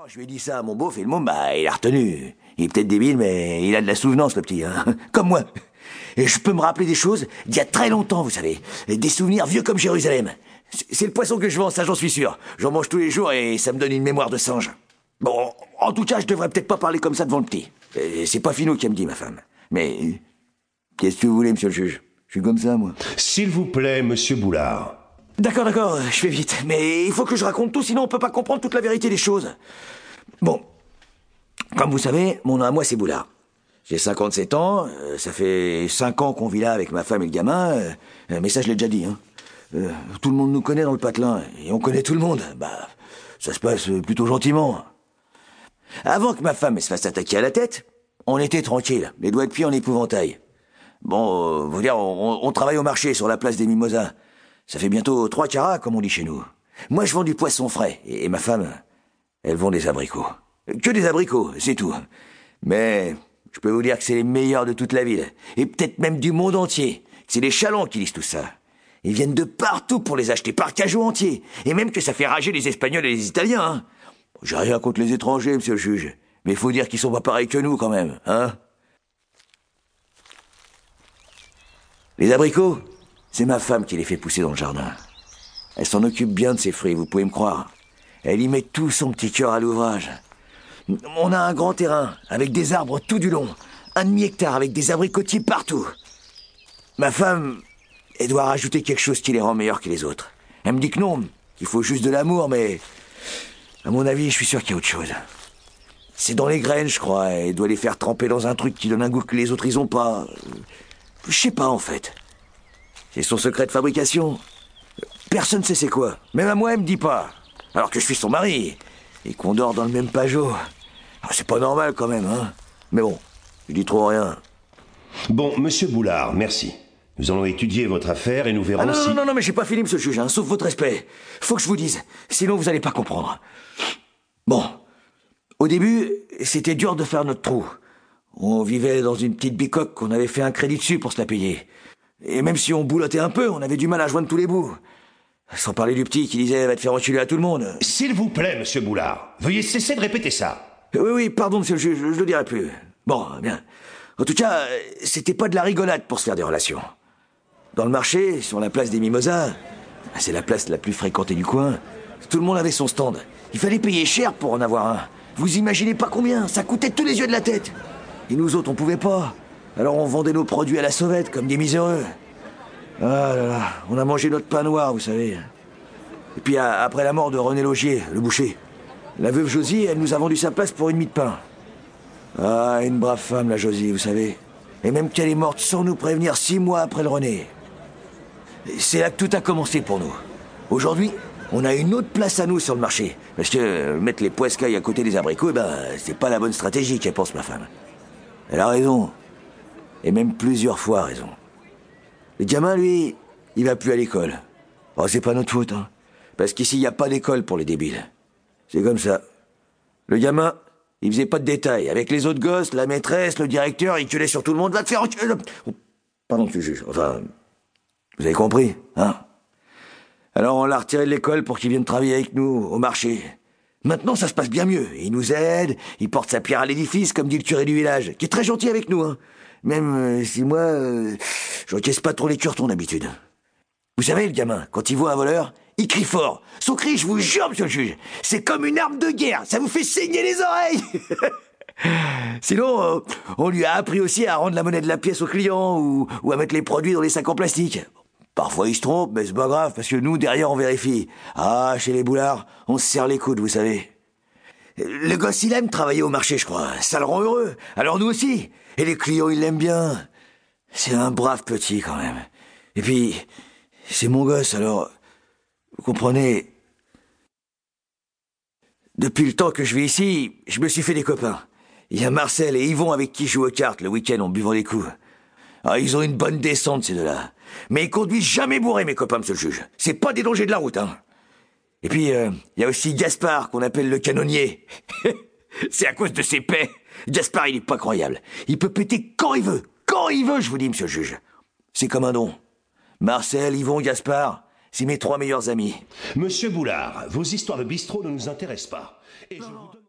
Alors, je lui ai dit ça à mon beauf et le môme, bah, il a retenu. Il est peut-être débile, mais il a de la souvenance, le petit, hein. Comme moi. Et je peux me rappeler des choses d'il y a très longtemps, vous savez. Des souvenirs vieux comme Jérusalem. C'est le poisson que je vends, ça j'en suis sûr. J'en mange tous les jours et ça me donne une mémoire de singe. Bon, en tout cas, je devrais peut-être pas parler comme ça devant le petit. C'est pas Finot qui me dit, ma femme. Mais qu'est-ce que vous voulez, monsieur le juge? Je suis comme ça, moi. S'il vous plaît, monsieur Boulard. D'accord, d'accord, je fais vite. Mais il faut que je raconte tout, sinon on peut pas comprendre toute la vérité des choses. Bon. Comme vous savez, mon nom à moi, c'est Boulard. J'ai 57 ans, euh, ça fait 5 ans qu'on vit là avec ma femme et le gamin, euh, mais ça je l'ai déjà dit. Hein. Euh, tout le monde nous connaît dans le patelin, et on connaît tout le monde. Bah, ça se passe plutôt gentiment. Avant que ma femme se fasse attaquer à la tête, on était tranquille, les doigts de pied en épouvantail. Bon, vous dire, on, travaille au marché sur la place des Mimosas. Ça fait bientôt trois carats, comme on dit chez nous. Moi, je vends du poisson frais, et, ma femme, elle vend des abricots. Que des abricots, c'est tout. Mais je peux vous dire que c'est les meilleurs de toute la ville, et peut-être même du monde entier. C'est les chalands qui lisent tout ça. Ils viennent de partout pour les acheter, par cajou entier. Et même que ça fait rager les Espagnols et les Italiens, hein. J'ai rien contre les étrangers, monsieur le juge. Mais faut dire qu'ils sont pas pareils que nous, quand même, hein Les abricots, c'est ma femme qui les fait pousser dans le jardin. Elle s'en occupe bien de ces fruits, vous pouvez me croire. Elle y met tout son petit cœur à l'ouvrage. On a un grand terrain, avec des arbres tout du long. Un demi-hectare avec des abricotiers partout. Ma femme, elle doit rajouter quelque chose qui les rend meilleurs que les autres. Elle me dit que non, qu'il faut juste de l'amour, mais... À mon avis, je suis sûr qu'il y a autre chose. C'est dans les graines, je crois. Elle doit les faire tremper dans un truc qui donne un goût que les autres, ils ont pas. Je sais pas, en fait. C'est son secret de fabrication. Personne ne sait c'est quoi. Même à moi, elle me dit pas. Alors que je suis son mari. Et qu'on dort dans le même pajot. Ah, c'est pas normal, quand même, hein. Mais bon, je dis trop rien. Bon, monsieur Boulard, merci. Nous allons étudier votre affaire et nous verrons ah non, si... Non, non, non, mais j'ai pas fini, monsieur le juge, hein, sauf votre respect. Faut que je vous dise, sinon vous allez pas comprendre. Bon, au début, c'était dur de faire notre trou. On vivait dans une petite bicoque qu'on avait fait un crédit dessus pour se la payer. Et même si on boulottait un peu, on avait du mal à joindre tous les bouts. Sans parler du petit qui disait va te faire enculer à tout le monde. S'il vous plaît, monsieur Boulard, veuillez cesser de répéter ça. Oui, oui, pardon, monsieur le juge, je, je le dirai plus. Bon, bien. En tout cas, c'était pas de la rigolade pour se faire des relations. Dans le marché, sur la place des Mimosas, c'est la place la plus fréquentée du coin, tout le monde avait son stand. Il fallait payer cher pour en avoir un. Vous imaginez pas combien? Ça coûtait tous les yeux de la tête. Et nous autres, on pouvait pas. Alors on vendait nos produits à la sauvette, comme des miséreux. Ah là là, on a mangé notre pain noir, vous savez. Et puis après la mort de René Logier, le boucher, la veuve Josie, elle nous a vendu sa place pour une mie de pain. Ah, une brave femme, la Josie, vous savez. Et même qu'elle est morte sans nous prévenir six mois après le René. C'est là que tout a commencé pour nous. Aujourd'hui, on a une autre place à nous sur le marché. Parce que euh, mettre les poiscailles à côté des abricots, eh ben, c'est pas la bonne stratégie qu'elle pense ma femme. Elle a raison. Et même plusieurs fois raison. Le gamin, lui, il va plus à l'école. Oh, c'est pas notre faute, hein. Parce qu'ici, il n'y a pas d'école pour les débiles. C'est comme ça. Le gamin, il faisait pas de détails. Avec les autres gosses, la maîtresse, le directeur, il tuait sur tout le monde. Va te faire pardon, tu juges. Enfin, vous avez compris, hein alors on l'a retiré de l'école pour qu'il vienne travailler avec nous, au marché. Maintenant, ça se passe bien mieux. Il nous aide, il porte sa pierre à l'édifice, comme dit le curé du village, qui est très gentil avec nous, hein. Même euh, si moi, euh, j'encaisse pas trop les ton d'habitude. Vous savez, le gamin, quand il voit un voleur, il crie fort. Son cri, je vous jure, monsieur le juge, c'est comme une arme de guerre, ça vous fait saigner les oreilles Sinon, euh, on lui a appris aussi à rendre la monnaie de la pièce aux clients ou, ou à mettre les produits dans les sacs en plastique. Parfois il se trompe, mais c'est pas grave, parce que nous, derrière, on vérifie. Ah, chez les boulards, on se serre les coudes, vous savez. Le gosse, il aime travailler au marché, je crois. Ça le rend heureux. Alors nous aussi. Et les clients, ils l'aiment bien. C'est un brave petit, quand même. Et puis, c'est mon gosse, alors... Vous comprenez... Depuis le temps que je vis ici, je me suis fait des copains. Il y a Marcel et Yvon avec qui je joue aux cartes le week-end en buvant des coups. Ah, ils ont une bonne descente, ces deux-là. Mais ils conduisent jamais bourrés, mes copains, monsieur le juge. C'est pas des dangers de la route, hein. Et puis, il euh, y a aussi Gaspard, qu'on appelle le canonnier. C'est à cause de ses paix. Gaspard, il est pas croyable. Il peut péter quand il veut. Quand il veut, je vous dis, monsieur le juge. C'est comme un don. Marcel, Yvon, Gaspard, c'est mes trois meilleurs amis. Monsieur Boulard, vos histoires de bistrot ne nous intéressent pas. Et je vous